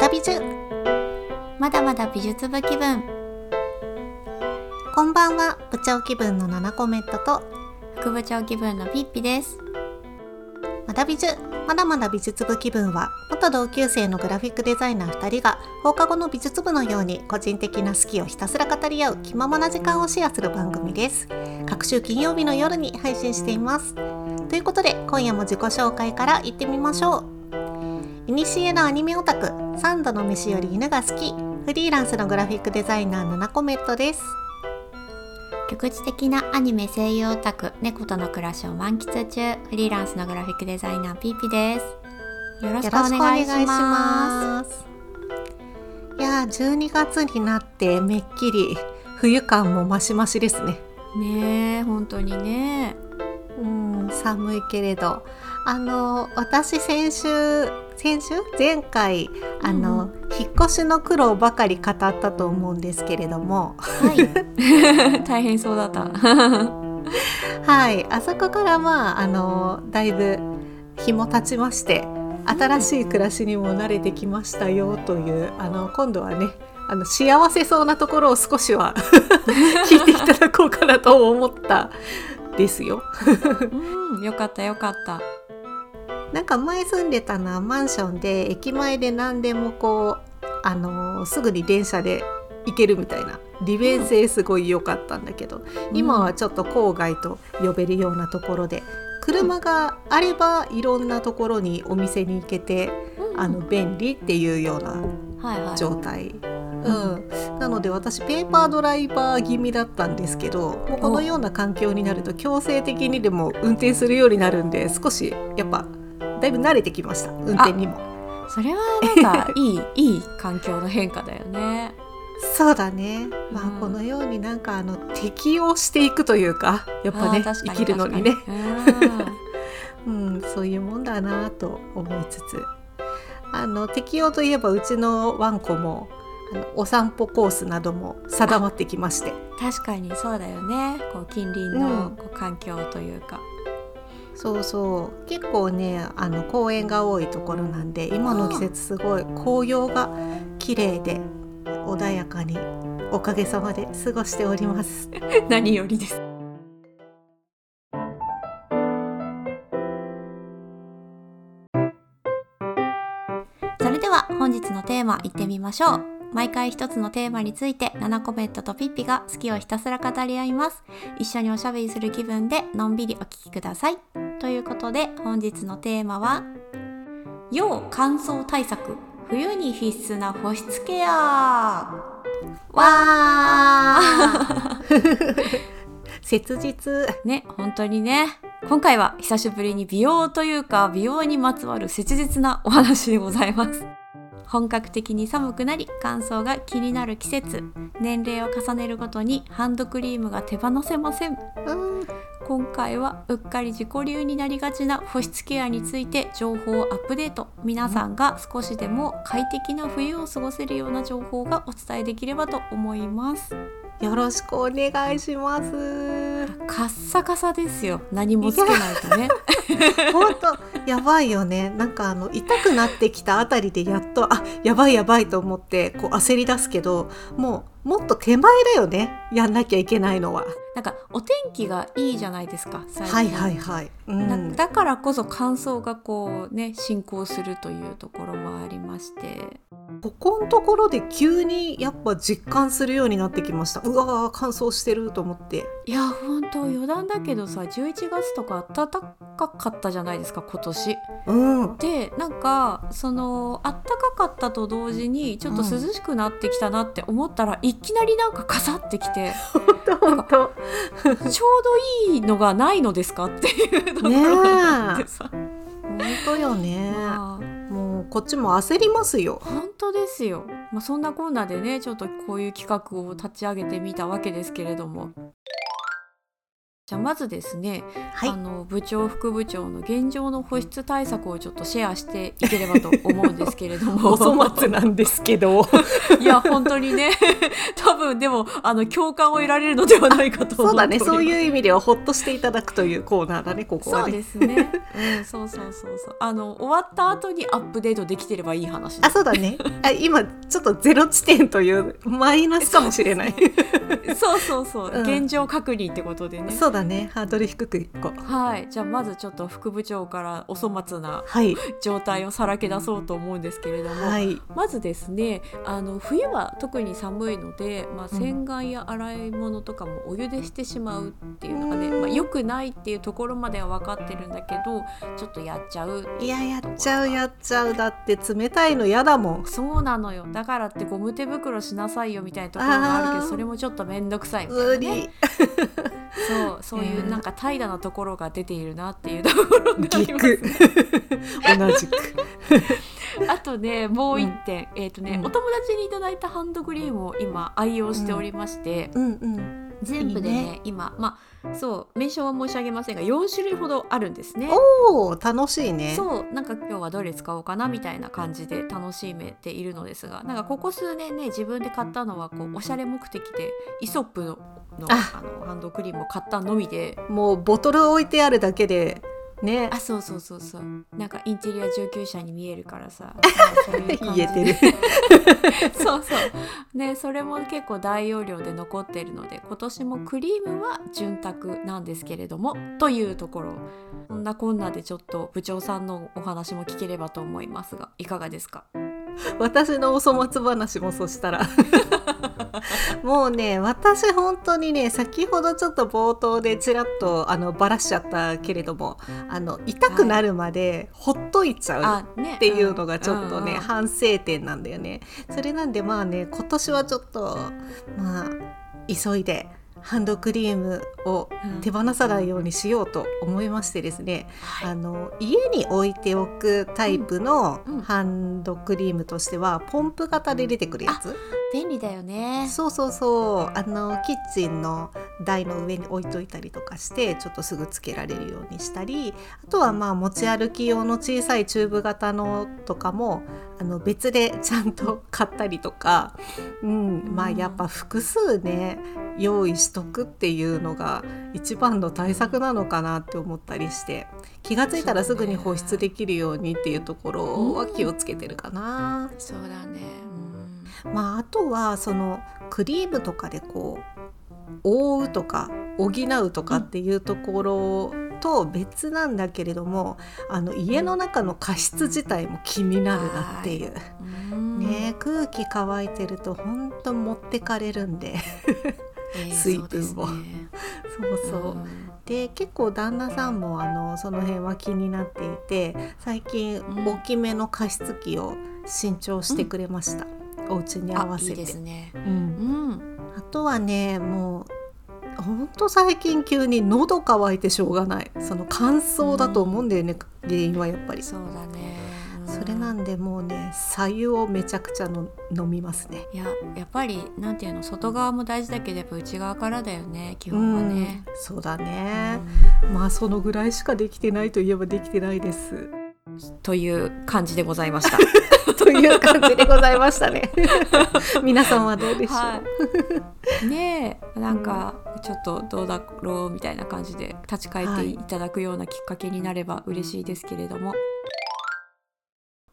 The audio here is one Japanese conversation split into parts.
だ美術まだまだ美術部気分。こんばんは。部長気分のナナコメントと副部長気分のピッピです。まだ美術。まだまだ美術部気分は元同級生のグラフィックデザイナー2人が放課後の美術部のように個人的な好きをひたすら語り合う気ままな時間をシェアする番組です。各週金曜日の夜に配信しています。ということで今夜も自己紹介から行ってみましょう。いにしえのアニメオタク3度の飯より犬が好き。フリーランスのグラフィックデザイナーナナコメットです。局地的なアニメ声優オタク猫との暮らしを満喫中。フリーランスのグラフィックデザイナーピーピです。よろしくお願いします。いやー12月になってめっきり冬感もマシマシですね。ねえ本当にね。うん寒いけれど。あの私先週先週？前回あの、うん引っ越しの苦労ばかり語ったと思うんですけれども。はい。大変そうだった。はい。あそこからまああのだいぶ日も経ちまして新しい暮らしにも慣れてきましたよというあの今度はねあの幸せそうなところを少しは 聞いていただこうかなと思ったですよ。うん。よかったよかったなんか前住んでたのはマンションで駅前で何でもこうあのすぐに電車で行けるみたいな利便性すごい良かったんだけど、今はちょっと郊外と呼べるようなところで車があればいろんなところにお店に行けて、うん。あの便利っていうようなはいはい。状態。うん、なので私ペーパードライバー気味だったんですけどもうこのような環境になると強制的にでも運転するようになるんで少しやっぱだいぶ慣れてきました運転にも。それはなんかいいいい環境の変化だよね。そうだね。まあうん。このようになんかあの適応していくというかやっぱね生きるのにね。うん。そういうもんだなと思いつつ。あの適応といえばうちのワンコもあのお散歩コースなども定まってきまして。うん確かにそうだよね。こう近隣うん。のこう環境というか、そうそう。結構ねあの公園が多いところなんで今の季節すごい紅葉が綺麗で穏やかにおかげさまで過ごしております。何よりです。それでは本日のテーマいってみましょう。毎回一つのテーマについて7コメントとピッピが好きをひたすら語り合います。一緒におしゃべりする気分でのんびりお聞きくださいということで本日のテーマは要乾燥対策冬に必須な保湿ケア。わー。切実。ね本当にね。今回は久しぶりに美容というか美容にまつわる切実なお話でございます。本格的に寒くなり乾燥が気になる季節。年齢を重ねるごとにハンドクリームが手放せません。うん今回はうっかり自己流になりがちな保湿ケアについて情報をアップデート皆さんが少しでも快適な冬を過ごせるような情報がお伝えできればと思いますよろしくお願いします。カッサカサですよ何もつけないとね本当やばいよね。なんかあの痛くなってきたあたりでやっとあやばいやばいと思ってこう焦り出すけど、もうもっと手前だよね。やんなきゃいけないのは。なんかお天気がいいじゃないですか最近はいはいはい。う。なんだからこそ乾燥がこうね進行するというところもありましてここのところで急にやっぱ実感するようになってきました。うわー乾燥してると思って。いや本当余談だけどさ11月とか暖かかったじゃないですか今年。うん。でなんかその暖かかったと同時にちょっと涼しくなってきたなって思ったら、いきなりなんかカサってきて 本当。ちょうどいいのがないのですかっていうところてさ、本当よね。まあもうこっちも焦りますよ。本当ですよ、まあ、そんなこんなでねちょっとこういう企画を立ち上げてみたわけですけれどもじゃあまずですね、はい。あの部長副部長の現状の保湿対策をちょっとシェアしていければと思うんですけれども。お粗末なんですけど。いや本当にね。多分でもあの共感を得られるのではないかとそうだね。そういう意味ではほっとしていただくというコーナーだねここはそうねですね、うん、そうそうそうそう。あの終わった後にアップデートできてればいい話あそうだね。あ今ちょっとゼロ地点というマイナスかもしれない。そうそうそう、う。ん。現状確認ってことでね。そうだね。ハードル低くいこう。はい。じゃあまずちょっと副部長からお粗末なはい。状態をさらけ出そうと思うんですけれども、はい。まずですねあの冬は特に寒いので、まあ、うん。洗顔や洗い物とかもお湯でしてしまうっていうのがね、まあ、良くないっていうところまでは分かってるんだけどちょっとやっちゃういややっちゃうやっちゃう。だって冷たいの嫌だもん。そうなのよ。だからってゴム手袋しなさいよみたいなところがあるけどそれもちょっと面倒くさいみたい無なね。理。そうそういううん。なんか怠惰なところが出ているなっていうところがあぎりますく同じく。あとねもう一点、えっ、とね、うんお友達にいただいたハンドクリームを今愛用しておりまして、うんうん全部でねね。今まあそう名称は申し上げませんが4種類ほどあるんですね。おお楽しいね。そうなんか今日はどれ使おうかなみたいな感じで楽しめているのですがなんかここ数年ね自分で買ったのはこうおしゃれ目的でイソップのあのハンドクリームを買ったのみで。もうボトル置いてあるだけでね。あそうそうそうそう。なんかインテリア上級者に見えるからさ。言えでてる。そうそう。ねそれも結構大容量で残っているので今年もクリームは潤沢なんですけれどもというところ。こんなこんなでちょっと部長さんのお話も聞ければと思いますがいかがですか？私のお粗末話もそしたら。もうね私本当にね先ほどちょっと冒頭でちらっとあのバラしちゃったけれどもあの痛くなるまでほっといちゃう、っていうのがちょっとね、反省点なんだよね。それなんでまあね今年はちょっとまあ急いでハンドクリームを手放さないようにしようと思いましてですね、はい。あの家に置いておくタイプのうんうん。ハンドクリームとしてはポンプ型で出てくるやつ。便利だよね。そうそうそう。あのキッチンの台の上に置いといたりとかしてちょっとすぐつけられるようにしたりあとはまあ持ち歩き用の小さいチューブ型のとかもあの別でちゃんと買ったりとか、うん、まあやっぱ複数ね用意しとくっていうのが一番の対策なのかなって思ったりして気がついたらすぐに保湿できるようにっていうところは気をつけてるかな。そうだね。まあ、あとはそのクリームとかでこう覆うとか補うとかっていうところと別なんだけれども、あの家の中の加湿自体も気になるなっていう。うん。ね、空気乾いてると本当持ってかれるんで。えー水分を。そうそうそう、ん。で結構旦那さんもあのその辺は気になっていて最近うん。大きめの加湿器を新調してくれました、お家に合わせて。あいいですね。うん。うん。あとはねもうほんと最近急に喉乾いてしょうがない。その乾燥だと思うんだよね、原因はやっぱり。そうだね。うんそれなんでもうね白湯をめちゃくちゃの飲みますね。いややっぱりなんていうの外側も大事だけどやっぱ内側からだよね基本はね。うんそうだね、まあそのぐらいしかできてないといえばできてないです。うんという感じでございました。という感じでございましたね。皆さんはどうでしょう、はい、ねえなんかちょっとどうだろうみたいな感じで立ち返っていただくようなきっかけになれば嬉しいですけれども。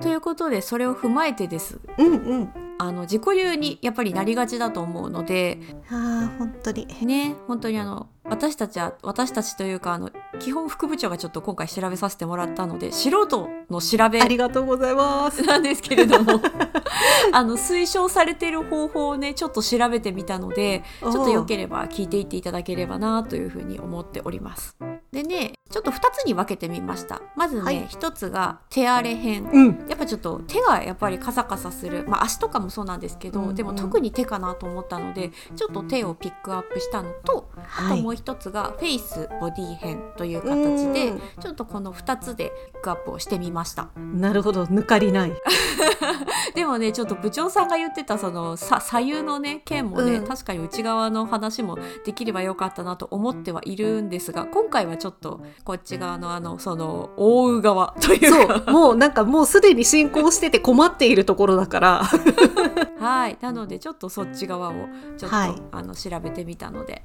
ということでそれを踏まえてです。うんうんあの自己流にやっぱりなりがちだと思うのであー本当に。ね本当にあの私たちは私たちというかあの基本副部長がちょっと今回調べさせてもらったので素人の調べありがとうございます。なんですけれども あの推奨されている方法をねちょっと調べてみたのでちょっとよければ聞いていっていただければなというふうに思っております。でねちょっと2つに分けてみました。まずね、はい。1つが手荒れ編。うん。やっぱちょっと手がやっぱりカサカサする、まあ、足とかもそうなんですけど、うんうん。でも特に手かなと思ったのでちょっと手をピックアップしたのと、あともう一つがフェイスボディ編という形でうん。ちょっとこの2つでピックアップをしてみました。なるほど。抜かりない。でもねちょっと部長さんが言ってたそのさ左右のね件もね、うん。確かに内側の話もできればよかったなと思ってはいるんですが今回はちょっとこっち側のあのその覆う側というか。そうもうなんかもうすでに進行してて困っているところだから。はい。なのでちょっとそっち側をちょっと、はい。あの調べてみたので。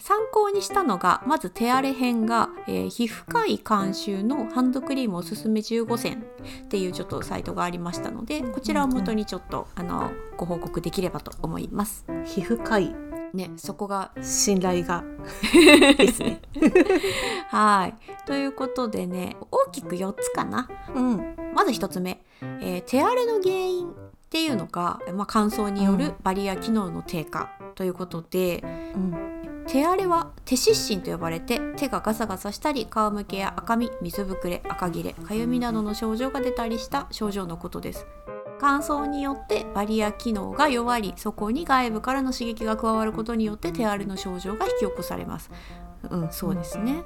参考にしたのがまず手荒れ編が、えー皮膚科医監修のハンドクリームおすすめ15選っていうちょっとサイトがありましたのでこちらを元にちょっとあのご報告できればと思います。皮膚科医ねそこが信頼が。ですね。はい。ということでね大きく4つかな。うん。まず1つ目、えー手荒れの原因っていうのが、まあ、乾燥によるバリア機能の低下ということで、うん。手荒れは手湿疹と呼ばれて手がガサガサしたり皮むけや赤み水ぶくれ赤切れかゆみなどの症状が出たりした症状のことです乾燥によってバリア機能が弱りそこに外部からの刺激が加わることによって手荒れの症状が引き起こされます。うんそうですね。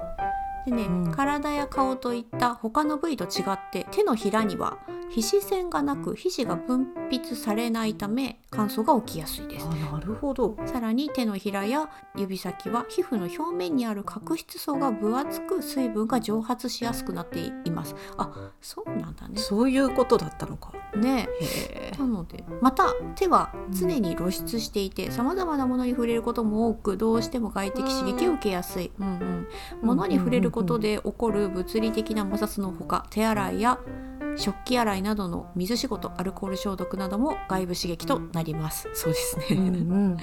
でね、うん。体や顔といった他の部位と違って手のひらには皮脂腺がなく皮脂が分泌されないため乾燥が起きやすいです。あなるほど。さらに手のひらや指先は皮膚の表面にある角質層が分厚く水分が蒸発しやすくなっています。あそうなんだね。そういうことだったのか。ね。なのでまた手は常に露出していてさまざまなものに触れることも多くどうしても外的刺激を受けやすい、うんうん、物に触れることで起こる物理的な摩擦のほか手洗いや食器洗いなどの水仕事アルコール消毒なども外部刺激となります。そうですね、うんうん。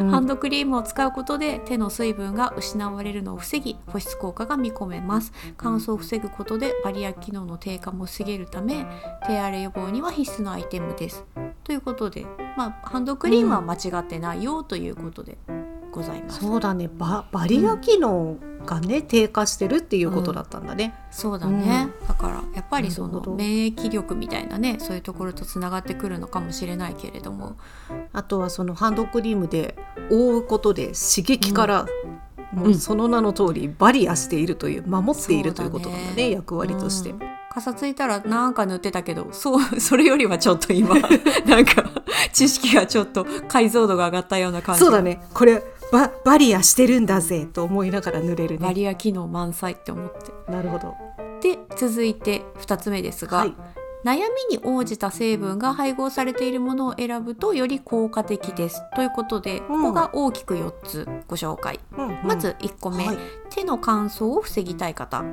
うん。ハンドクリームを使うことで手の水分が失われるのを防ぎ保湿効果が見込めます。乾燥を防ぐことでバリア機能の低下も防げるため手荒れ予防には必須のアイテムです。ということで、まあ、ハンドクリームは間違ってないよということでございます、そうだね。ババリア機能がね、低下してるっていうことだったんだね、そうだね、だからやっぱりその免疫力みたいなねそういうところとつながってくるのかもしれないけれども。あとはそのハンドクリームで覆うことで刺激から、もううん。その名の通りバリアしているという守っているということなんだね役割として、うん。かさついたらなんか塗ってたけどそう それよりはちょっと今 なんか知識がちょっと解像度が上がったような感じ。そうだね。これババリアしてるんだぜと思いながら塗れるバねリア機能満載って思って。なるほど。で続いて2つ目ですが、はい。悩みに応じた成分が配合されているものを選ぶとより効果的です。ということで、ここが大きく4つご紹介、まず1個目、はい。手の乾燥を防ぎたい方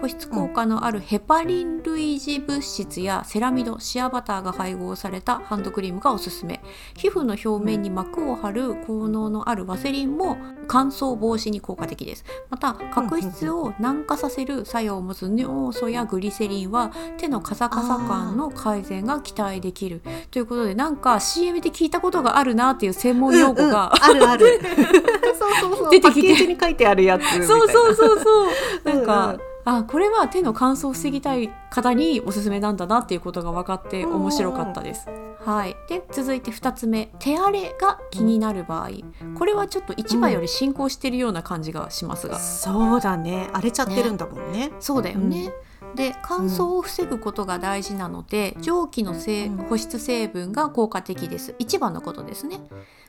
保湿効果のあるヘパリン類似物質やセラミドシアバターが配合されたハンドクリームがおすすめ。皮膚の表面に膜を張る効能のあるワセリンも乾燥防止に効果的です。また角質を軟化させる作用を持つ尿素やグリセリンは手のカサカサ感の改善が期待できる。ということでなんか CM で聞いたことがあるなっていう専門用語が、うんうんあるある。そうそうそう。出てきて。パッケージに書いてあるやつみたいな。そうそうそうそう。なんか、うんうんあこれは手の乾燥を防ぎたい方におすすめなんだなっていうことが分かって面白かったです。はい、で続いて2つ目。手荒れが気になる場合。これはちょっと1番より進行しているような感じがしますが、そうだね。荒れちゃってるんだもんね。そうだよね。で乾燥を防ぐことが大事なので、蒸気の保湿成分が効果的です。一番のことですね。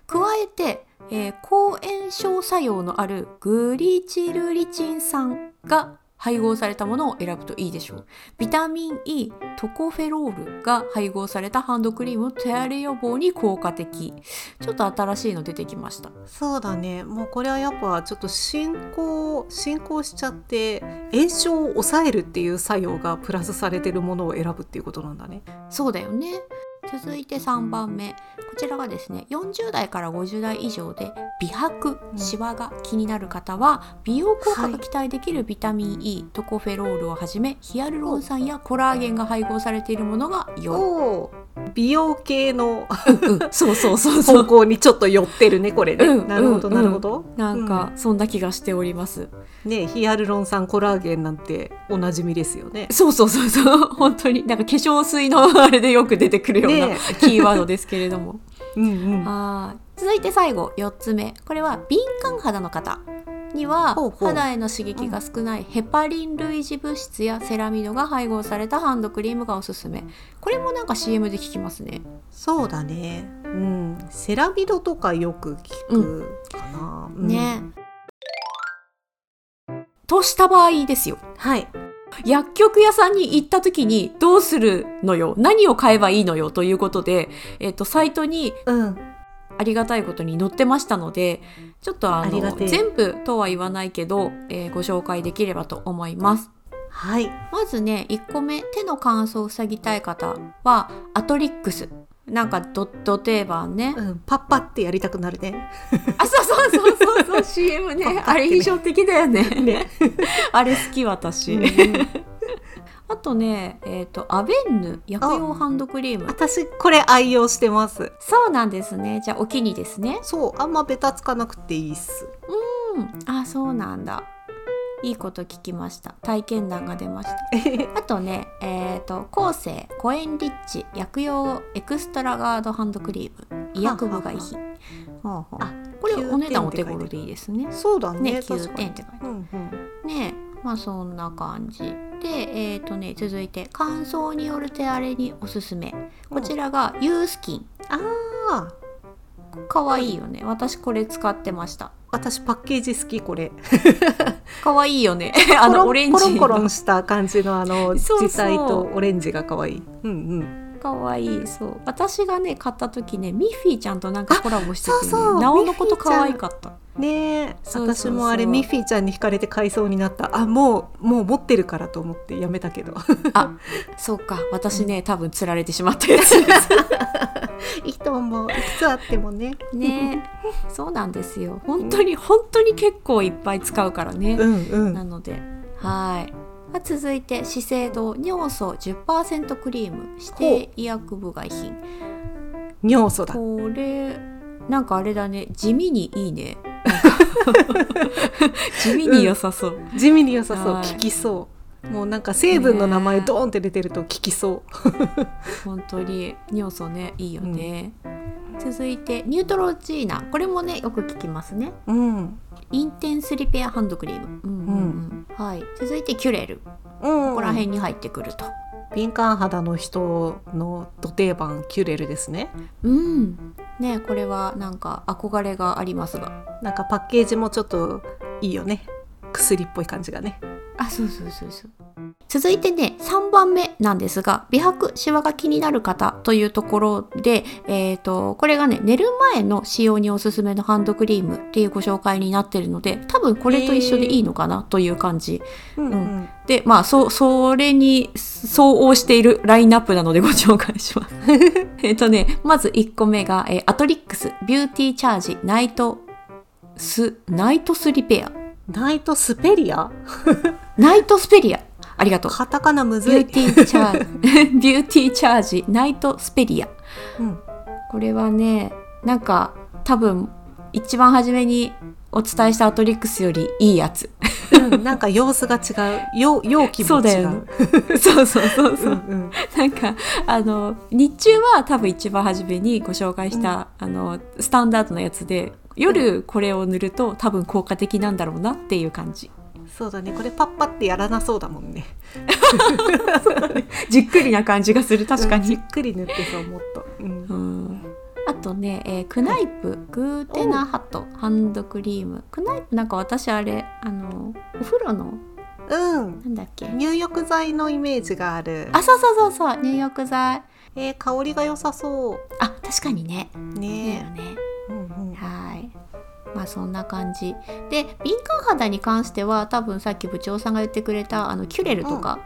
加えて、えー抗炎症作用のあるグリチルリチン酸が配合されたものを選ぶといいでしょう。ビタミン E トコフェロールが配合されたハンドクリームの手荒れ予防に効果的。ちょっと新しいの出てきました。そうだね。もうこれはやっぱちょっと進行進行しちゃって炎症を抑えるっていう作用がプラスされてるものを選ぶっていうことなんだね。そうだよね続いて3番目。こちらがですね40代から50代以上で美白うん。シワが気になる方は美容効果が期待できるビタミン E、トコフェロールをはじめヒアルロン酸やコラーゲンが配合されているものが良い、美容系のうんそうそうそうそう。方向にちょっと寄ってるねこれね、うんなるほどうん。なるほど、なんかそんな気がしております、うんねヒアルロン酸コラーゲンなんておなじみですよね。そうそうそうそう。本当に。なんか化粧水の あれでよく出てくるようなね キーワードですけれども。うんうん。はい。続いて最後4つ目。これは敏感肌の方には肌への刺激が少ないヘパリン類似物質やセラミドが配合されたハンドクリームがおすすめ。これもなんか CM で聞きますね。そうだね。うん。セラミドとかよく聞くかな、うん。ね。とした場合ですよ。はい。薬局屋さんに行った時にどうするのよ？何を買えばいいのよ？ということで、えっとサイトにうんありがたいことに載ってましたのでちょっとあの全部とは言わないけど、えーご紹介できればと思います。はい。まずね1個目手の乾燥を防ぎたい方はアトリックス。なんかドド定番ね、うん、パッパってやりたくなるね。あそうそうそうそうそう。CM ね。ね。あれ印象的だよね。ね。あれ好き私、うんうんあとねえっ、とアベンヌ薬用ハンドクリーム。私これ愛用してます。そうなんですね。じゃあお気にですね。そう、あんまベタつかなくていいっす。うん。あそうなんだ。いいこと聞きました。体験談が出ました。あとねえっ、と後世コエンリッチ薬用エクストラガードハンドクリーム。医薬部外品はあはあこれお値段お手頃でいいですね。そうだね。ね確9かに。点って書いてあうんうん。るねまあそんな感じでえっ、とね続いて乾燥による手荒れにおすすめ。こちらがユースキン。ああ、かわいいよね。私これ使ってました。私パッケージ好きこれ。かわいいよね。あのオレンジコロンコロンした感じのあのそうそう。実体とオレンジが可愛い。うんうん。かわい。いそう。私がね買った時ねミッフィーちゃんとなんかコラボしてて、ね、そうそう。なおのこと可愛かった。ね。え、そう私もあれミッフィーちゃんに惹かれて買いそうになった。あ、もうもう持ってるからと思ってやめたけど。あそうか。私ね多分釣られてしまったやつ。で いいと思う。いくつあってもね。すね。そうなんですよ。本当に本当に結構いっぱい使うからね、うんうん。なのではいまあ続いて資生堂尿素10%クリーム指定医薬部外品。尿素だ。これなんかあれだね。地味にいいね。地味に良さそう、地味に良さそう。はい。効きそう。もうなんか成分の名前ねドーンって出てると効きそう。本当に尿素ねいいよね、続いてニュートロジーナ。これもねよく聞きますね。うん。インテンスリペアハンドクリーム、うんうんうん。はい、続いてキュレル。うん。ここら辺に入ってくると。敏感肌の人のド定番キュレルですね。うん。ねこれはなんか憧れがありますが。なんかパッケージもちょっといいよね。薬っぽい感じがね。あそうそうそうそう。続いてね3番目なんですが美白シワが気になる方というところで、えー、とこれがね寝る前の使用におすすめのハンドクリームっていうご紹介になってるので多分これと一緒でいいのかなという感じ。うんうん。でまあそそれに相応しているラインナップなのでご紹介します。えっとねまず1個目が、えーアトリックスビューティーチャージナイトスナイトスリペアナイトスペリア？ナイトスペリアありがとうカタカナむずい。ビューティーチャージ ビューティーチャージナイトスペリアうん。これはねなんか多分一番初めにお伝えしたアトリックスよりいいやつうん、なんか様子が違う。よ容器も違う。そうだよね そうそうそうそう、うんうん。なんかあの日中は多分一番初めにご紹介した、あのスタンダードなやつで夜これを塗ると多分効果的なんだろうなっていう感じそうだね。これパッパってやらなそうだもんね。じっくりな感じがする確かうんじにっ、くり塗ってそうもっと。うんうんあとね、えークナイプグーテナハトハンドクリームクナイプなんか私あれあのお風呂のうん。なんだっけ？入浴剤のイメージがある。あそうそうそうそう入浴剤えー、香りが良さそあ確かにねねねうんうん。はい。まあそんな感じで敏感肌に関しては多分さっき部長さんが言ってくれたあのキュレルとか、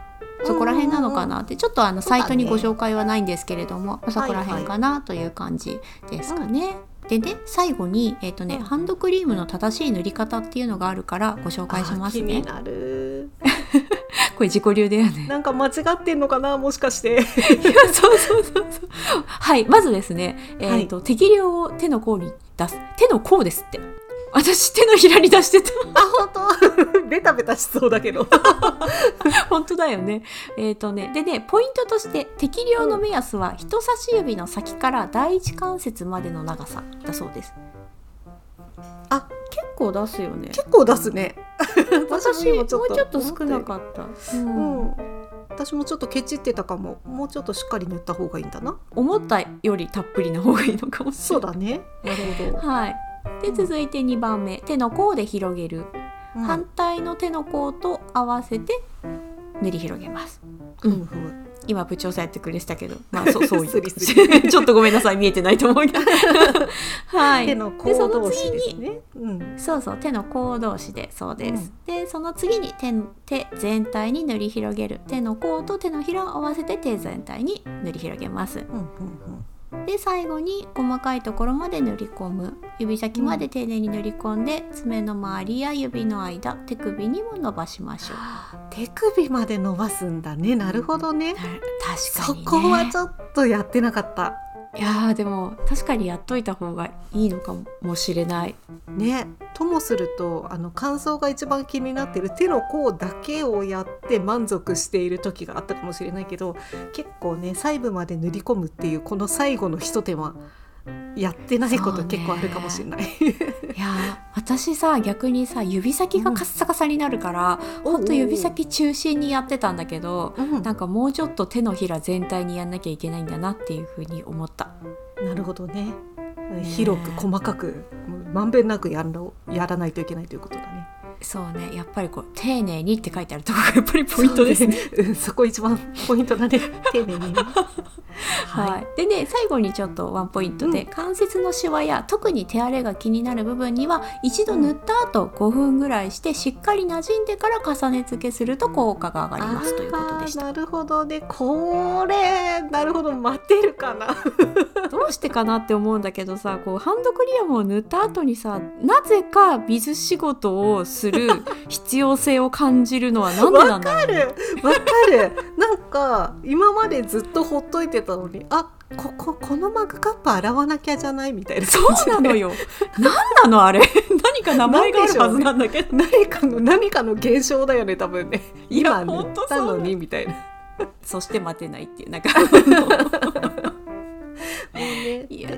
そこら辺なのかなってちょっとあのサイトにご紹介はないんですけれども、まあそこら辺かなという感じですかね。でね最後に、えーとねうんハンドクリームの正しい塗り方っていうのがあるからご紹介しますねあ気に。なる。これ自己流だよね。なんか間違ってんのかなもしかして。いやそうそうそうそう。はいまずですね、えーと適量を手の甲に出す手の甲ですって。私手のひらに出してた。あ、本当 ベタベタしそうだけど。本当だよね。えっ、とね、でね、ポイントとして適量の目安は人差し指の先から第一関節までの長さだそうです。あ、結構出すよね結構出すね 私もう今ちょっと思少なかった、ううんん、私もちょっとケチってたかも。もうちょっとしっかり塗った方がいいんだな。思ったよりたっぷりな方がいいのかもしれない。そうだね。なるほど、はい。で続いて2番目。手の甲で広げる、うん。反対の手の甲と合わせて塗り広げます。ふむふむ今部長さんやってくれてたけど。まあそうそういう ちょっとごめんなさい。見えてないと思うけど。はい。手のでその甲同士次にですねうん。そうそう手の甲同士でそうです、でその次に手手全体に塗り広げる。手の甲と手のひらを合わせて手全体に塗り広げます。うんうんで最後に細かいところまで塗り込む。指先まで丁寧に塗り込んで、爪の周りや指の間手首にも伸ばしましょう。手首まで伸ばすんだね。なるほどね。確かそにね。こはちょっとやってなかったいやでも確かにやっといた方がいいのかもしれない。ね。ともするとあの感想が一番気になってる手の甲だけをやって満足している時があったかもしれないけど結構ね細部まで塗り込むっていうこの最後の一手間やってないこと結構あるかもしれない。いやー私さ逆にさ指先がカッサカサになるから、うんほんと指先中心にやってたんだけど、うんなんかもうちょっと手のひら全体にやんなきゃいけないんだなっていうふうに思ったなるほどね。広く細かくまんべんなくやんろやらないといけないということだね。そうねやっぱりこう丁寧にって書いてあるところがやっぱりポイントですね。そうね。うんそこ一番ポイントだね。丁寧にね。はい、でね最後にちょっとワンポイントで、うん関節のシワや特に手荒れが気になる部分には一度塗った後5分ぐらいしてしっかり馴染んでから重ね付けすると効果が上がりますということでした。なるほどね。これなるほど待てるかな。どうしてかなって思うんだけどさこうハンドクリームを塗った後にさなぜか水仕事をする必要性を感じるのはなんでなんだろうね、わかる。わかる。なんか今までずっとほっといてたのにあこここのマグカップ洗わなきゃじゃないみたいなそうなのよ。なんなのあれ？何か名前があるはずなんだけど。何かの何かの現象だよね多分ね。今塗ったのにみたいな。もそして待てないっていうなんか。う ねいや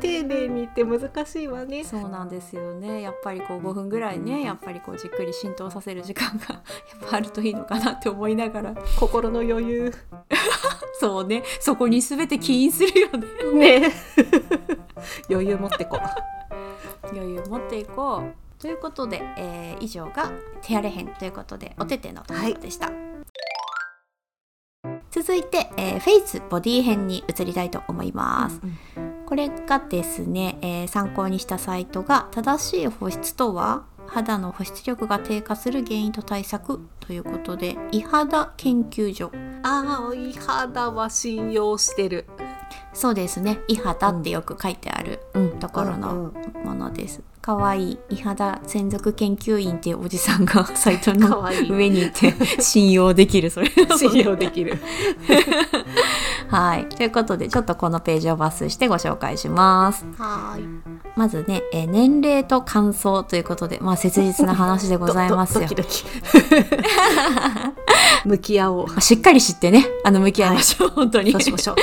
丁寧にって難しいわねそうなんですよね。やっぱりこう5分ぐらいね、やっぱりこうじっくり浸透させる時間が やっぱあるといいのかなって思いながら。心の余裕そうね。そこに全て起因するよね。ね 余裕持ってこ余裕持っていこう。ということで、えー以上が手荒れ編ということでお手手のところでした。続いて、えーフェイスボディ編に移りたいと思います。これがですね、えー参考にしたサイトが正しい保湿とは肌の保湿力が低下する原因と対策ということで伊肌研究所。ああい肌は信用してる。そうですね。伊肌ってよく書いてある、うん。ところのものですかわいい伊肌専属研究員っていうおじさんが サイトかの上にいて 信用できるそれ。信用できる。はい。ということでちょっとこのページを抜粋してご紹介します。はーい。まずね、えー年齢と乾燥ということで、まあ、切実な話でございますよ。ド。ドドキドキ。向き合おう。まあしっかり知ってね、あの、向き合いましょう、本当に。そう。しましょう。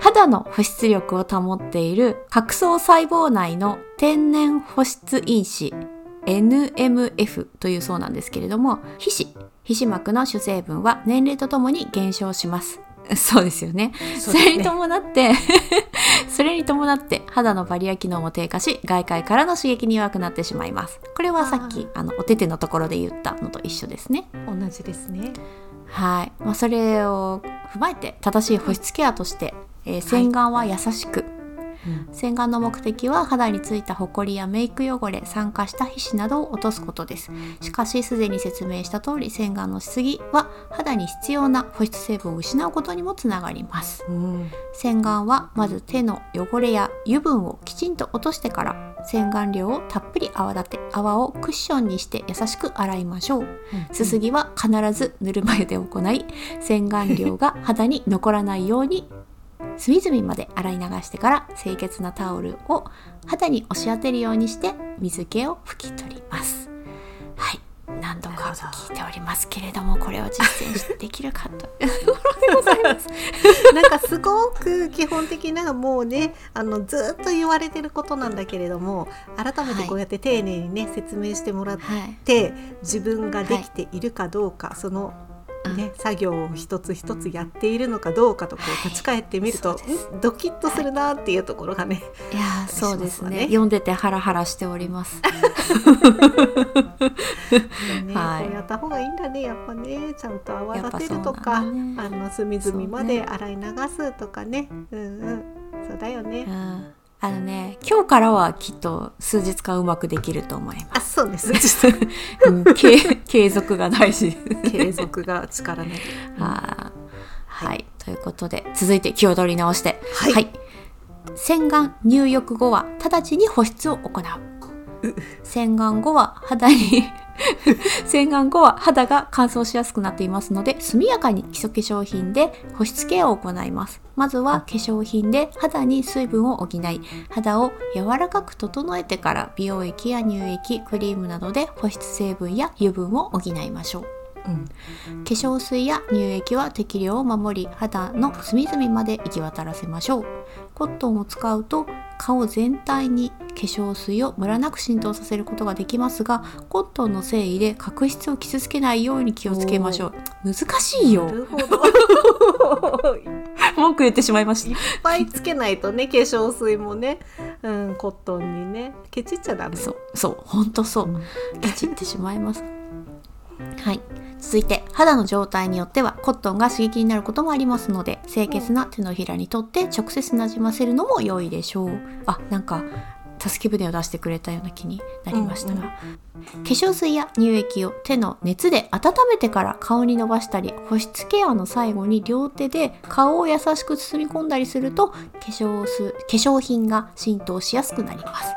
肌の保湿力を保っている角層細胞内の天然保湿因子 NMF というそうなんですけれども皮脂皮脂膜の主成分は年齢とともに減少します。そうですよね。それに伴ってそれに伴って 肌のバリア機能も低下し外界からの刺激に弱くなってしまいます。これはさっきあのお手手のところで言ったのと一緒ですね。同じですね。はい、まあ、それを踏まえて正しい保湿ケアとして、えー洗顔は優しく、洗顔の目的は肌についたホコリやメイク汚れ酸化した皮脂などを落とすことです。しかしすでに説明した通り洗顔のしすぎは肌に必要な保湿成分を失うことにもつながります。うん。洗顔はまず手の汚れや油分をきちんと落としてから洗顔料をたっぷり泡立て泡をクッションにして優しく洗いましょう。すすぎは必ずぬるま湯で行い洗顔料が肌に残らないように隅々まで洗い流してから清潔なタオルを肌に押し当てるようにして水気を拭き取ります。はい。なんとか聞いております。けれどもこれを実践できるかと。いうところでございます。なんかすごく基本的なもうねあのずっと言われてることなんだけれども改めてこうやって丁寧にね、説明してもらっはい、て自分ができているかどうか、そのうんね、作業を一つ一つやっているのかどうかとこう立ち返ってみると、そうです。んドキッとするなっていうところがね、いやーそうですね。ね読んでてハラハラしております。ねはい。こうやった方がいいんだねやっぱね。ちゃんと泡立てるとか、ね。あの隅々まで洗い流すとかね。うんうん。そうだよね、うんあのね今日からはきっと数日間うまくできると思いまあそうです。す。うん継継続が大事。継続が力なり はーはい、ということで続いて気を取り直して。はい。洗顔入浴後は直ちに保湿を行う。洗顔後は肌に 洗顔後は肌が乾燥しやすくなっていますので速やかに基礎化粧品で保湿ケアを行いますまずは化粧品で肌に水分を補い肌を柔らかく整えてから美容液や乳液クリームなどで保湿成分や油分を補いましょう。うん。化粧水や乳液は適量を守り肌の隅々まで行き渡らせましょう。コットンを使うと顔全体に化粧水をムラなく浸透させることができますがコットンの繊維で角質を傷つけないように気をつけましょう。難しいよ。文句言ってしまいましぱいつけないとね化粧水もね、うん、コットンにね。ケチっちゃダメ。そうそうほんとそう。うん。ケチってしまいますはい。続いて肌の状態によってはコットンが刺激になることもありますので清潔な手のひらにとって直接なじませるのも良いでしょう。あなんか助け舟を出してくれたような気になりましたが、うんうん。化粧水や乳液を手の熱で温めてから顔に伸ばしたり保湿ケアの最後に両手で顔を優しく包み込んだりすると化粧水化粧品が浸透しやすくなります、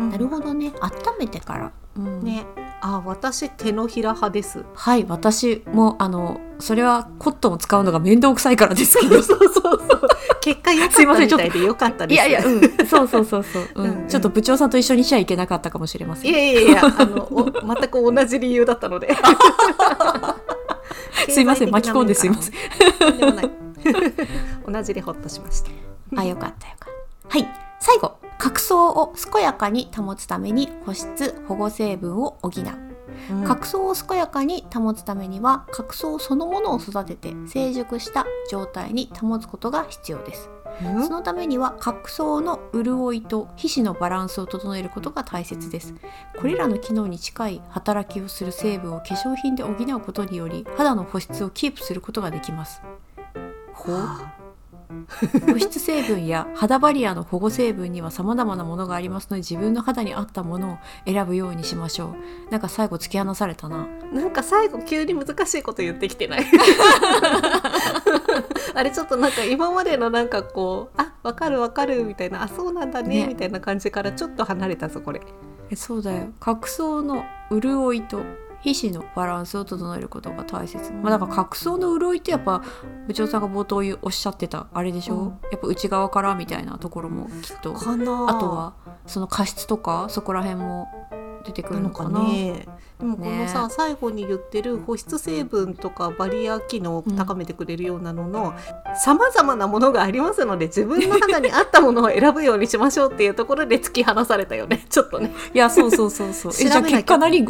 うん。なるほどね。温めてから、うん。ね。あ私手のひら派です。はい私もあのそれはコットンを使うのが面倒くさいからですけど。そうそうそう結果良かったみたいで良かったです。いやいや、うん、そうそうそうそう、うん。うんうん。ちょっと部長さんと一緒にしちゃいけなかったかもしれません。いやいやいやあのお全く同じ理由だったので。すいません巻き込んですいません。同じでホッとしました。あよかったよかった。はい最後角層を健やかに保つために保湿保護成分を補う。角層を健やかに保つためには角層そのものを育てて成熟した状態に保つことが必要です。うん。そのためには角層の潤いと皮脂のバランスを整えることが大切です。これらの機能に近い働きをする成分を化粧品で補うことにより肌の保湿をキープすることができます。ほうは保湿成分や肌バリアの保護成分には様々なものがありますので自分の肌に合ったものを選ぶようにしましょう。なんか最後突き放されたな。あなんか最後急に難しいこと言ってきてない？あれちょっとなんか今までのなんかこうあわかるわかるみたいなあそうなんだねね。みたいな感じからちょっと離れたぞこれ。えそうだよ。角層の潤いと皮脂のバランスを整えることが大切、まあ、だから角層の潤いってやっぱ部長さんが冒頭おっしゃってたあれでしょ、うん。やっぱ内側からみたいなところもきっと。かな。あとはその加湿とかそこら辺も出てくるのかな？ね。でもこのさ、ね。最後に言ってる保湿成分とかバリア機能を高めてくれるようなののさまざまなものがありますので自分の肌に合ったものを選ぶようにしましょうっていうところで突き放されたよね。ちょっとね。いやそうそうそうそう。えじゃあ結果何？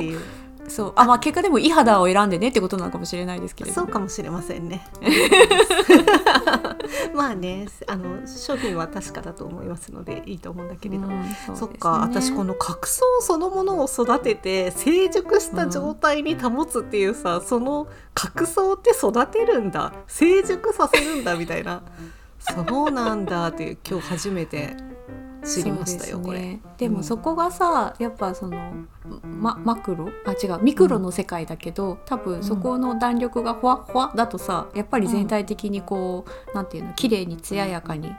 そう。あまあ結果でもいい肌を選んでねってことなのかもしれないですけれどそうかもしれませんね。まあねあの商品は確かだと思いますのでいいと思うんだけれど、うんそっか、私このの角層そのものを育てて成熟した状態に保つっていうさ、その角層って育てるんだ。成熟させるんだみたいな。そうなんだっていう今日初めて知りましたよ、これ。でもそこがさやっぱその、ま、マクロ？あ違う。ミクロの世界だけど、多分そこの弾力がほわほわだとさやっぱり全体的にこう、なんていうの綺麗に艶やかに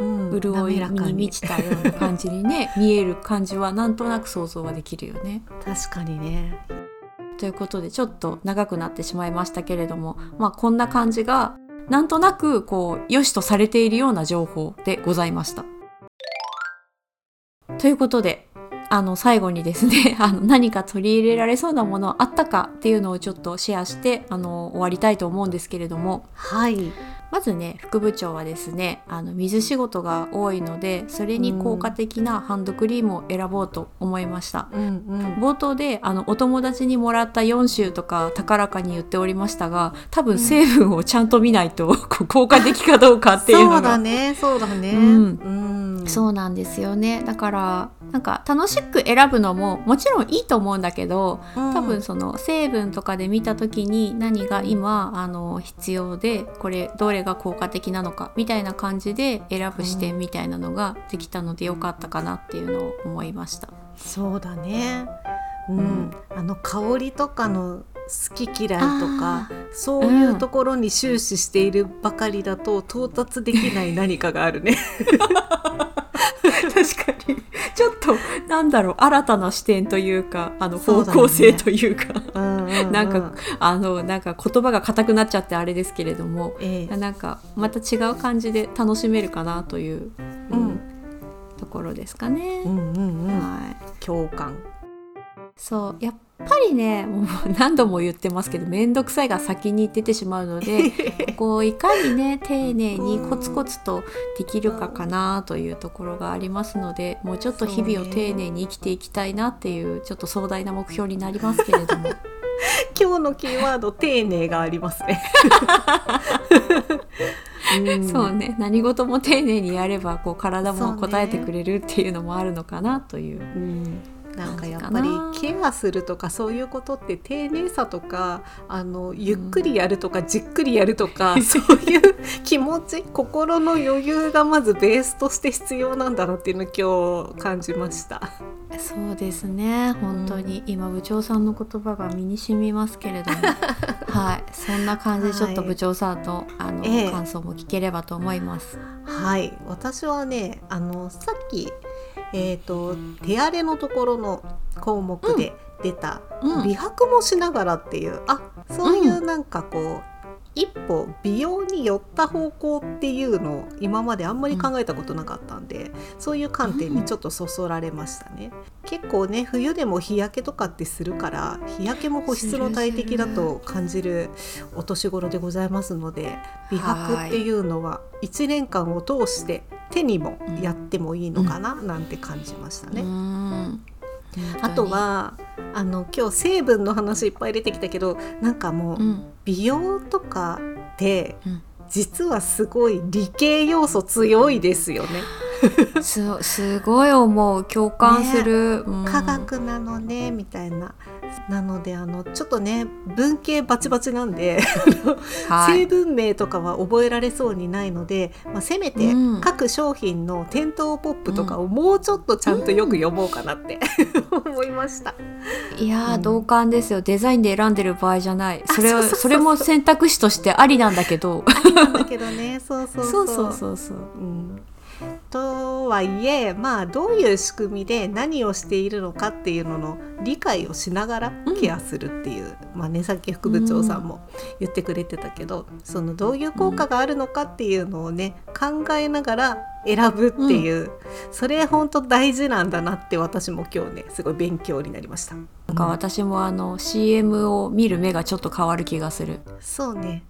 うん。潤いに。満ちたような感じにね 見える感じはなんとなく想像はできるよね。確かにね。ということでちょっと長くなってしまいましたけれどもまあこんな感じがなんとなくこう良しとされているような情報でございました。ということであの最後にですね あの何か取り入れられそうなものあったかっていうのをちょっとシェアしてあの終わりたいと思うんですけれども。はい。まずね副部長はですねあの水仕事が多いのでそれに効果的なハンドクリームを選ぼうと思いました。うんうん。冒頭であのお友達にもらった4種とか高らかに言っておりましたが多分成分をちゃんと見ないと、こう効果的かどうかっていうそうのがだねそうだね。うん。うん。そうなんですよね。だからなんか楽しく選ぶのももちろんいいと思うんだけどうん。多分その成分とかで見た時に何が今あの必要でこれどれが効果的なのかみたいな感じで選ぶ視点みたいなのができたのでよかったかなっていうのを思いました。そうだね。うん、うん。あの香りとかの好き嫌いとかあそういうところに終始しているばかりだと到達できない 何かがあるね 確かに。ちょっとなんだろう新たな視点というかあの方向性というか。うんうんうん。なんかあのなんか言葉が硬くなっちゃってあれですけれどもええ。なんかまた違う感じで楽しめるかなという、うん。ところですかね。うんうんうん。はい、共感。そうやっぱりねもう何度も言ってますけど面倒くさいが先に出てしまうので ここをいかにね丁寧にコツコツとできるかかなというところがありますのでもうちょっと日々を丁寧に生きていきたいなっていうちょっと壮大な目標になりますけれども。今日のキーワード丁寧がありますね、ん。そうね。何事も丁寧にやればこう体も応えてくれるっていうのもあるのかなという。うんなんかやっぱりケアするとかそういうことって丁寧さとかあのゆっくりやるとかじっくりやるとか、そういう気持ち心の余裕がまずベースとして必要なんだなっていうのを今日感じました。そうですね。本当に、今部長さんの言葉が身に染みますけれども。はい。そんな感じでちょっと部長さんの,、あのええ。感想も聞ければと思います。はい。私はねあのさっきえー、と手荒れのところの項目で出た、うん。美白もしながらっていうあそういうなんかこう、一歩美容に寄った方向っていうのを今まであんまり考えたことなかったんで、そういう観点にちょっとそそられましたね。結構ね冬でも日焼けとかってするから日焼けも保湿の大敵だと感じるお年頃でございますので美白っていうのは1年間を通して手にもやってもいいのかななんて感じましたね。うんあと、はあの今日成分の話いっぱい出てきたけどなんかもううん。美容とかってうん。実はすごい理系要素強いですよね。すすごい思う。共感する、うん。科学なのねみたいな。なのであのちょっとね文系バチバチなんではい。成分名とかは覚えられそうにないので、まあ、せめてうん。各商品の店頭ポップとかをもうちょっとちゃんとよく読もうかなって、思いました。いやー、うん。同感ですよ。デザインで選んでる場合じゃない。それはあそれも選択肢としてありなんだけど。ありなんだけどね。そうそう。そうそうそうそう。うんとはいえまあどういう仕組みで何をしているのかっていうのの理解をしながらうん。ケアするっていう、まあねさっき副部長さんも言ってくれてたけど、そのどういう効果があるのかっていうのをね考えながら選ぶっていう、それ本当大事なんだなって私も今日ねすごい勉強になりました。なんか私もあの CM を見る目がちょっと変わる気がする。そうね。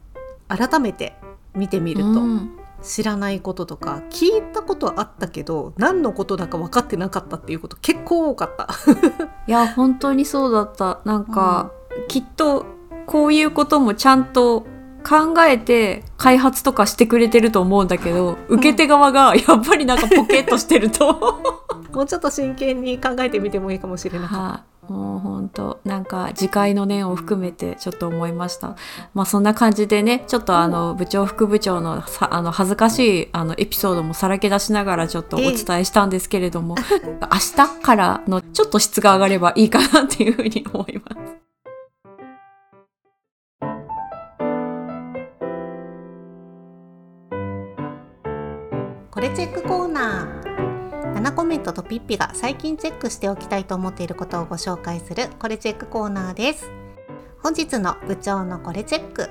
改めて見てみると、うん知らないこととか聞いたことはあったけど何のことだか分かってなかったっていうこと結構多かった。いや本当にそうだった。なんか、きっとこういうこともちゃんと考えて開発とかしてくれてると思うんだけど受け手側がやっぱりなんかポケッとしてると。もうちょっと真剣に考えてみてもいいかもしれなかっはい、もう本当なんか次回の念を含めてちょっと思いました。まあそんな感じでね、ちょっとあの部長副部長のさあの恥ずかしいあのエピソードもさらけ出しながらちょっとお伝えしたんですけれども、明日からのちょっと質が上がればいいかなっていうふうに思います。た。これチェックコーナー7コメントとピッピが最近チェックしておきたいと思っていることをご紹介するこれチェックコーナーです。本日の部長のこれチェック。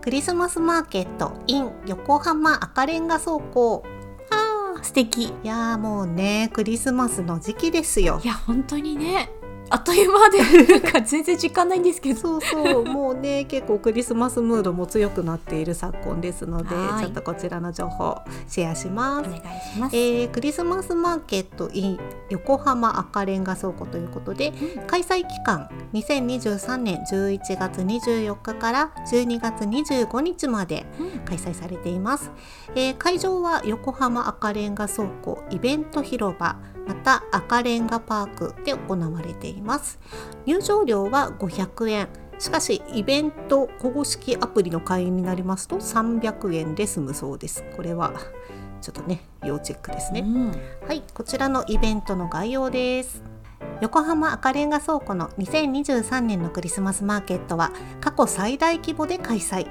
クリスマスマーケット in 横浜赤レンガ倉庫。あー素敵。いやーもうねクリスマスの時期ですよ。や本当にねあっという間でなんか全然時間ないんですけど。そうそうもうね結構クリスマスムードも強くなっている昨今ですのではい。ちょっとこちらの情報シェアします。お願いします、えークリスマスマーケット in 横浜赤レンガ倉庫ということで開催期間2023年11月24日から12月25日までうん。開催されています、えー会場は横浜赤レンガ倉庫イベント広場また赤レンガパークで行われています。入場料は500円しかしイベント公式アプリの会員になりますと300円で済むそうです。これはちょっとね要チェックですね、うん。はい、こちらのイベントの概要です。横浜赤レンガ倉庫の2023年のクリスマスマーケットは過去最大規模で開催。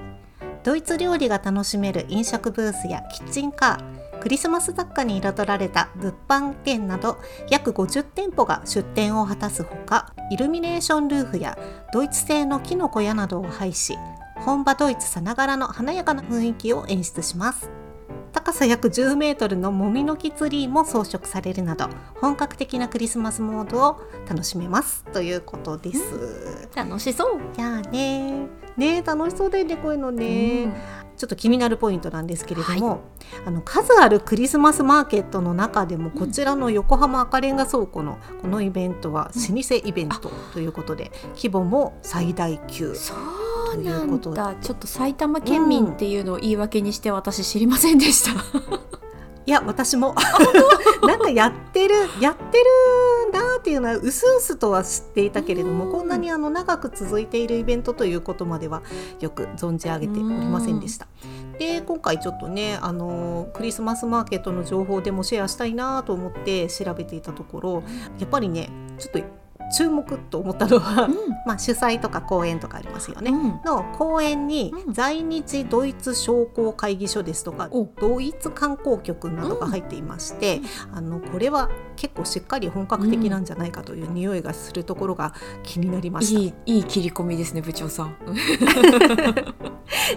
ドイツ料理が楽しめる飲食ブースやキッチンカー、クリスマス雑貨に彩られた物販店など約50店舗が出店を果たすほか、イルミネーションルーフやドイツ製の木の小屋などを配し、本場ドイツさながらの華やかな雰囲気を演出します。高さ約10メートルのもみの木ツリーも装飾されるなど本格的なクリスマスモードを楽しめますということです。楽しそう、いやーね。ね楽しそうだよねこういうのね、うん。ちょっと気になるポイントなんですけれども、あの数あるクリスマスマーケットの中でもこちらの横浜赤レンガ倉庫のこのイベントは老舗イベントということで規模も最大級。そうなということんだちょっと埼玉県民っていうのを言い訳にして私知りませんでした、いや私も。なんかやってるやってるなっていうのはうすうすとは知っていたけれどもうん。こんなにあの長く続いているイベントということまではよく存じ上げておりませんでした。で今回ちょっとねあのクリスマスマーケットの情報でもシェアしたいなと思って調べていたところやっぱりねちょっと注目と思ったのは、まあ、主催とか講演とかありますよね。うん。の講演にうん在日ドイツ商工会議所ですとか、お。ドイツ観光局などが入っていまして、あのこれは結構しっかり本格的なんじゃないかという匂いがするところが気になりました。いいいい切り込みですね部長さん。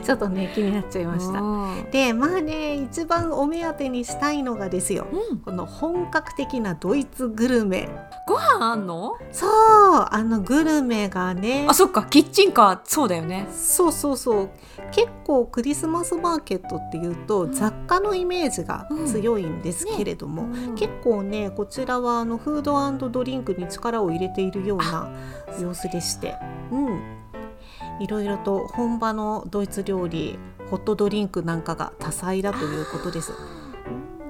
ちょっとね気になっちゃいました。うんでまあね一番お目当てにしたいのがですよ。この本格的なドイツグルメ。ご飯あんの？そうあのグルメがね。あそっかキッチンカーそうだよね。そうそうそう。結構クリスマスマーケットっていうと、うん。雑貨のイメージが強いんですけれども、結構ねこちらはあのフードドリンクに力を入れているような様子でして。うん。いろいろと本場のドイツ料理ホットドリンクなんかが多彩だということです。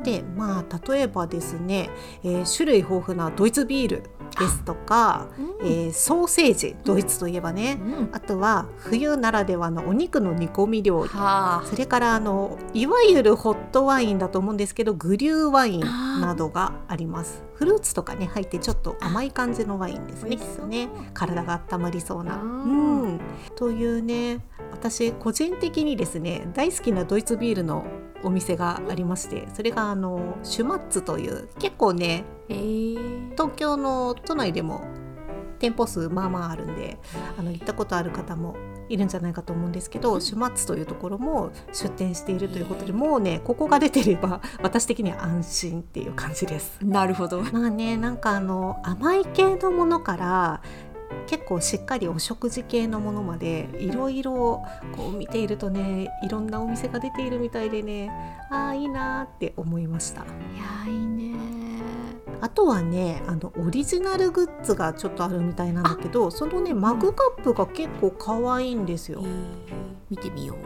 でまあ例えばですね、えー種類豊富なドイツビールですとか、うん。えーソーセージドイツといえばね、うん。あとは冬ならではのお肉の煮込み料理。はあ。それからあのいわゆるホットワインだと思うんですけどグリューワインなどがありますフルーツとかね入ってちょっと甘い感じのワインですね。ね体が温まりそうな。ううん。んというね私個人的にですね大好きなドイツビールのお店がありましてそれがあのシュマッツという結構ねえー、東京の都内でも店舗数まあまああるんであの行ったことある方もいるんじゃないかと思うんですけど、シュマッツというところも出店しているということでもうねここが出てれば 私的には安心っていう感じです。なるほどまあねなんかあの甘い系のものから結構しっかりお食事系のものまでいろいろこう見ているとねいろんなお店が出ているみたいでねああいいなーって思いました。いやいいねあとはねあのオリジナルグッズがちょっとあるみたいなんだけどそのねマグカップが結構可愛いんですよえ。ー見てみよう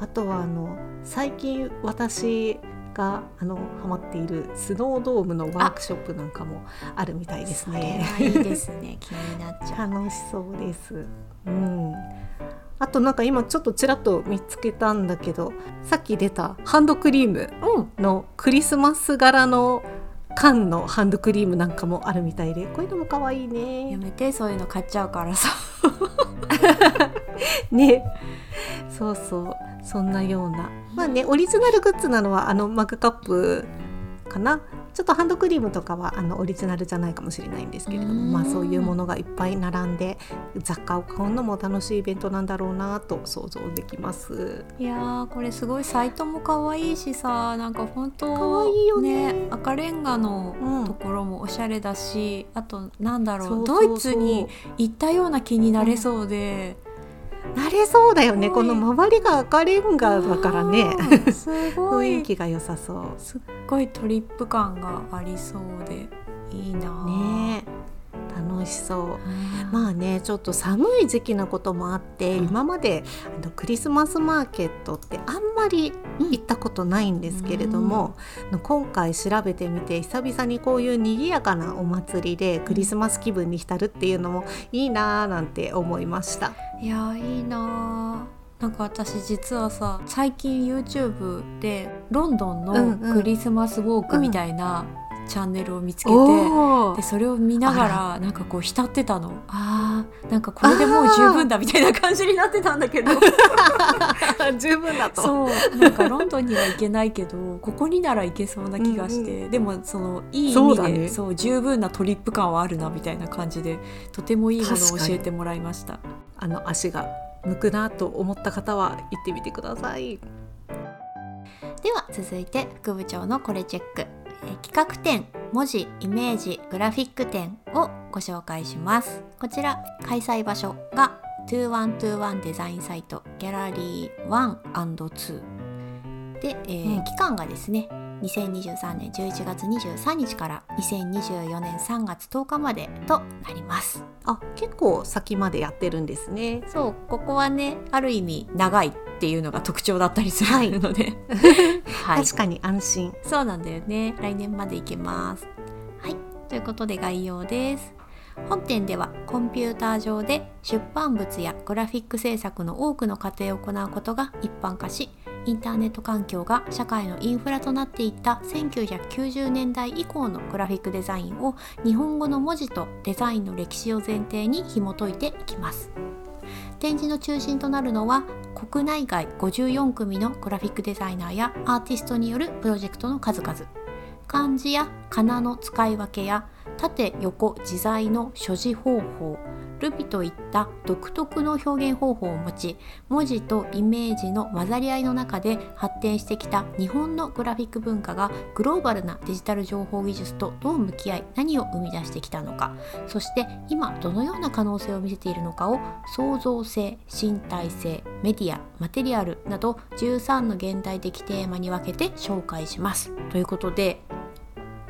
あとはあの最近私があのハマっているスノードームのワークショップなんかもあるみたいですね。はいいですね 気になっちゃう楽しそうです。うん。あとなんか今ちょっとちらっと見つけたんだけどさっき出たハンドクリームうんのクリスマス柄の缶のハンドクリームなんかもあるみたいでこういうのも可愛いやね。めてそういうの買っちゃうからさ。ね。そうそう。そんなような。まあねオリジナルグッズなのはあのマグカップかなちょっとハンドクリームとかはあのオリジナルじゃないかもしれないんですけれども、うん。まあ、そういうものがいっぱい並んで雑貨を買うのも楽しいイベントなんだろうなと想像できます。いやーこれすごいサイトも可愛いしさなんか本当可愛いよね。赤レンガのうんところもおしゃれだし、あとなんだろう。ドイツに行ったような気になれそうで、なれそうだよね。この周りが赤レンガだからね。うん。すごい。雰囲気が良さそう。すっごいトリップ感がありそうでいいな。ね。え楽しそう。うんまあねちょっと寒い時期なこともあって、うん。今まであのクリスマスマーケットってあんまり行ったことないんですけれども、あの今回調べてみて久々にこういう賑やかなお祭りでクリスマス気分に浸るっていうのもいいなーなんて思いました。いやーいいなー。なんか私実はさ最近 YouTube でロンドンうんうん。のクリスマスウォークみたいなチャンネルを見つけて、おでそれを見ながらなんかこう浸ってたの。あー。なんかこれでもう十分だみたいな感じになってたんだけど。十分だと。そう。なんかロンドンには行けないけどここになら行けそうな気がして、でもそのいい意味でそうだね。そう十分なトリップ感はあるなみたいな感じでとてもいいものを教えてもらいました。あの足が向くなと思った方は行ってみてください。では続いて副部長のこれチェック、えー企画展文字イメージグラフィック展をご紹介します。こちら開催場所が2121デザインサイトギャラリー 1&2 で、えーうん。期間がですね2023年11月23日から2024年3月10日までとなりますあ結構先までやってるんですね。そうここはねある意味長いっていうのが特徴だったりすはいるので、はい 確かに安心。そうなんだよね。来年まで行けます。はい。ということで概要です。本展ではコンピューター上で出版物やグラフィック制作の多くの過程を行うことが一般化し、インターネット環境が社会のインフラとなっていった1990年代以降のグラフィックデザインを日本語の文字とデザインの歴史を前提に紐解いていきます。展示の中心となるのは国内外54組のグラフィックデザイナーやアーティストによるプロジェクトの数々漢字や仮名の使い分けや縦横自在の所持方法ルビといった独特の表現方法を持ち文字とイメージの混ざり合いの中で発展してきた日本のグラフィック文化がグローバルなデジタル情報技術とどう向き合い何を生み出してきたのか。そして今どのような可能性を見せているのかを創造性身体性メディアマテリアルなど13の現代的テーマに分けて紹介します。ということで、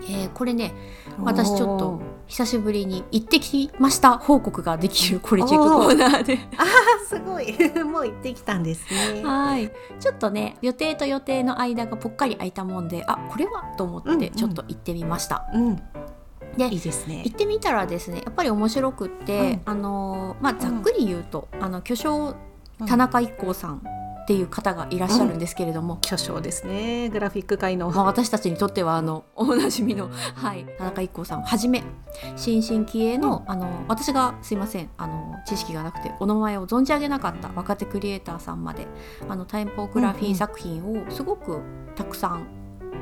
えーこれね私ちょっと久しぶりに行ってきました。報告ができるこれチェックコーナーで。あすごい。もう行ってきたんですね。はい。ちょっとね予定と予定の間がぽっかり空いたもんであこれはと思っうんうん。てちょっと行ってみました、うん、でいいですね。行。ってみたらですねやっぱり面白くって、あのーまあざっくり言うと、あの巨匠田中一行さんっていう方がいらっしゃるんですけれども、巨匠ですね。グラフィック界の。まあ、私たちにとってはあの おなじみの、はい、田中一行さんをはじめ新進気鋭の,、あの私がすいませんあの知識がなくてお名前を存じ上げなかった若手クリエイターさんまであのタイポグラフィー作品をすごくたくさん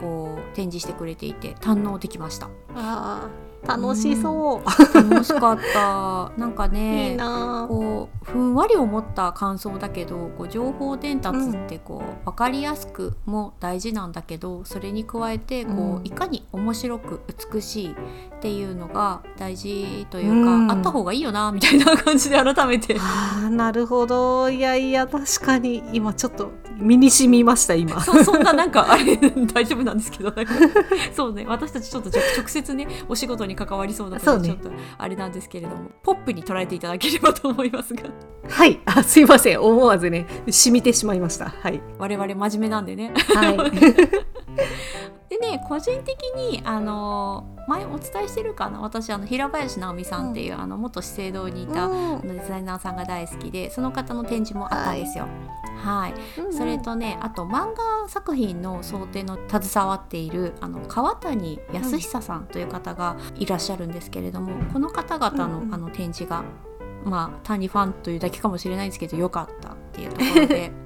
こう展示してくれていて堪能できました。あー楽しそう。楽しかった なんかね。こうふんわり思った感想だけどこう情報伝達ってこう、分かりやすくも大事なんだけどそれに加えてこう、うんいかに面白く美しいっていうのが大事というか、うんあった方がいいよなみたいな感じで改めて あーなるほど。いやいや確かに今ちょっと身に染みました今。そそんななんかあれ大丈夫なんですけどそうね私たちちょっと直直接ねお仕事に関わりそうなのそうねでちょっとあれなんですけれども、ポップに捉えていただければと思いますがはい。あすいません。思わずね染みてしまいました。はい。我々真面目なんでね。はい。でね個人的にあの前お伝えしてるかな？私あの平林直美さんっていう、あの元資生堂にいた、あのデザイナーさんが大好きでその方の展示もあったんですよ。はい、それとねあと漫画作品の想定の携わっているあの川谷康久さんという方がいらっしゃるんですけれども、この方々の,、うんうん。あの展示がまあ単にファンというだけかもしれないんですけど良かったっていうところで。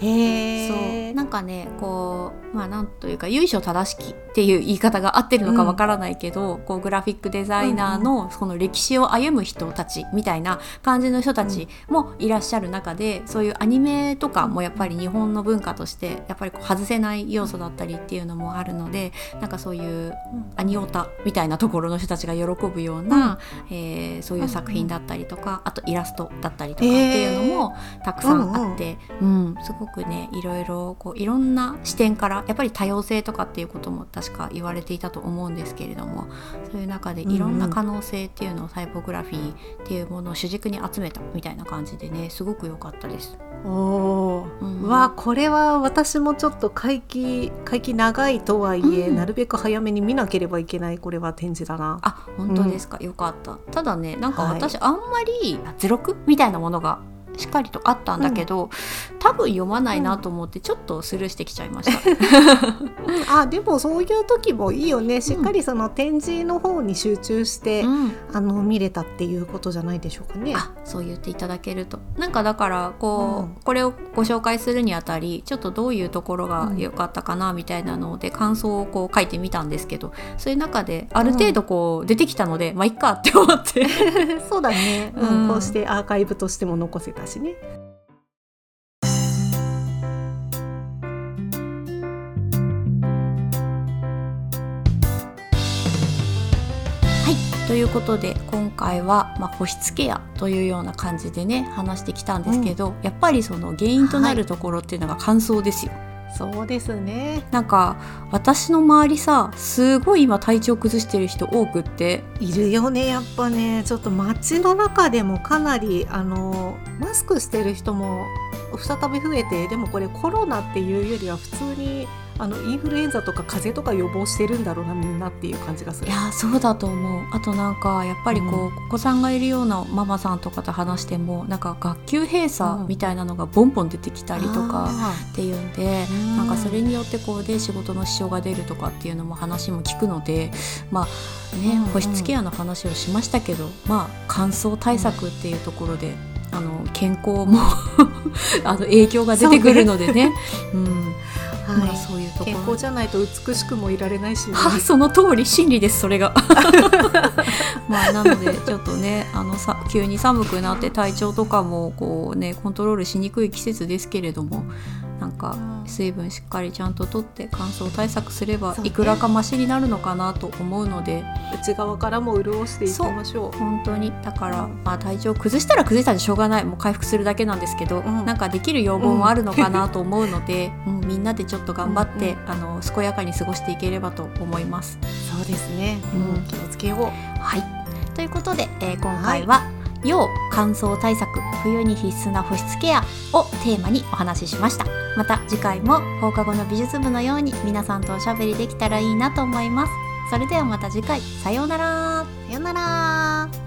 へそう。え。なんかねこうまあなんというか由緒正しきっていう言い方が合ってるのかわからないけど、うん、こうグラフィックデザイナーのその歴史を歩む人たちみたいな感じの人たちもいらっしゃる中で、そういうアニメとかもやっぱり日本の文化としてやっぱりこう外せない要素だったりっていうのもあるのでなんかそういうアニオタみたいなところの人たちが喜ぶような、うん、えー、そういう作品だったりとかあとイラストだったりとかっていうのもたくさんあって、うん、うん、すごくねいろいろこういろんな視点からやっぱり多様性とかっていうことも確か言われていたと思うんですけれどもそういう中でいろんな可能性っていうのをサイボグラフィーっていうものを主軸に集めたみたいな感じでねすごく良かったです。おー、うん、わこれは私もちょっと会期会期長いとはいえ、うん、なるべく早めに見なければいけないこれは展示だな。あ本当ですか、うん、よかった。ただねなんか私、あんまり図録みたいなものがしっかりとあったんだけど、うん、多分読まないなと思ってちょっとスルーしてきちゃいました。あでもそういう時もいいよね。しっかりその展示の方に集中して、うん、あの見れたっていうことじゃないでしょうかね。あそう言っていただけると。なんかだからこう、うん、これをご紹介するにあたりちょっとどういうところが良かったかなみたいなので感想をこう書いてみたんですけどそういう中である程度こう出てきたので、まあいっかって思って。そうだね、うん、こうしてアーカイブとしても残せたしね。ということで今回は、まあ、保湿ケアというような感じでね話してきたんですけど、うん、やっぱりその原因となるところっていうのが乾燥ですよ。はいそうですね。なんか私の周りさすごい今体調崩してる人多くって。いるよねやっぱね。ちょっと街の中でもかなりあのマスクしてる人も再び増えてでもこれコロナっていうよりは普通にあのインフルエンザとか風邪とか予防してるんだろうなみんなっていう感じがする。いやそうだと思う。あとなんかやっぱりこう、うん、お子さんがいるようなママさんとかと話してもなんか学級閉鎖みたいなのがボンボン出てきたりとかっていうんで、うん、なんかそれによってこうで仕事の支障が出るとかっていうのも話も聞くのでまあね、保湿ケアの話をしましたけど、まあ乾燥対策っていうところで、あの健康も あの影響が出てくるのでね。うんはい。まあ、そういうところ。健康じゃないと美しくもいられないし、ね、その通り。真理ですそれが。まあなのでちょっとね あのさ急に寒くなって体調とかもこうねコントロールしにくい季節ですけれどもなんか水分しっかりちゃんととって乾燥対策すればいくらかマシになるのかなと思うので、内側からも潤していきましょう。本当に。だから、まあ、体調崩したら崩したでしょうがない。もう回復するだけなんですけど、うん、なんかできる要望もあるのかなと思うので、うん、みんなでちょっと頑張って、うんうん、あの健やかに過ごしていければと思います。そうですね、うん、気をつけよう。はい。ということで、えー、今回は、はい要乾燥対策冬に必須な保湿ケアをテーマにお話ししました。また次回も放課後の美術部のように皆さんとおしゃべりできたらいいなと思います。それではまた次回。さようなら。さようなら。